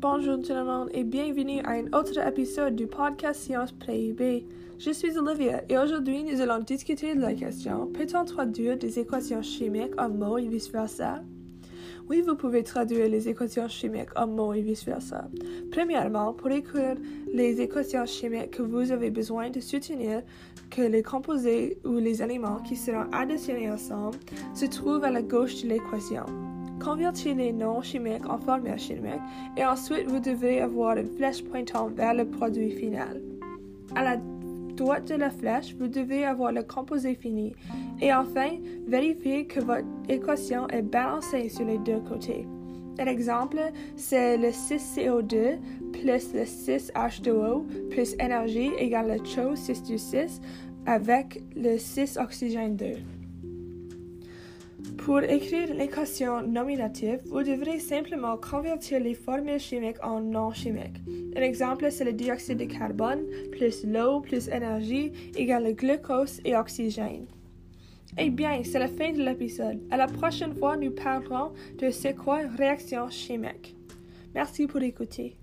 Bonjour tout le monde et bienvenue à un autre épisode du podcast Sciences PIB. Je suis Olivia et aujourd'hui nous allons discuter de la question peut-on traduire des équations chimiques en mots et vice-versa? Oui, vous pouvez traduire les équations chimiques en mots et vice-versa. Premièrement, pour écrire les équations chimiques que vous avez besoin de soutenir que les composés ou les éléments qui seront additionnés ensemble se trouvent à la gauche de l'équation. Convertissez les noms chimiques en formule chimique et ensuite vous devez avoir une flèche pointant vers le produit final. À la droite de la flèche, vous devez avoir le composé fini. Et enfin, vérifiez que votre équation est balancée sur les deux côtés. Un exemple, c'est le 6CO2 plus le 6H2O plus énergie égale le CHO 6 du 6 avec le 6 oxygène 2. Pour écrire l'équation nominative, vous devrez simplement convertir les formules chimiques en noms chimiques. Un exemple, c'est le dioxyde de carbone plus l'eau plus énergie égale le glucose et oxygène. Eh bien, c'est la fin de l'épisode. À la prochaine fois, nous parlerons de ce qu'est une réaction chimique. Merci pour écouter.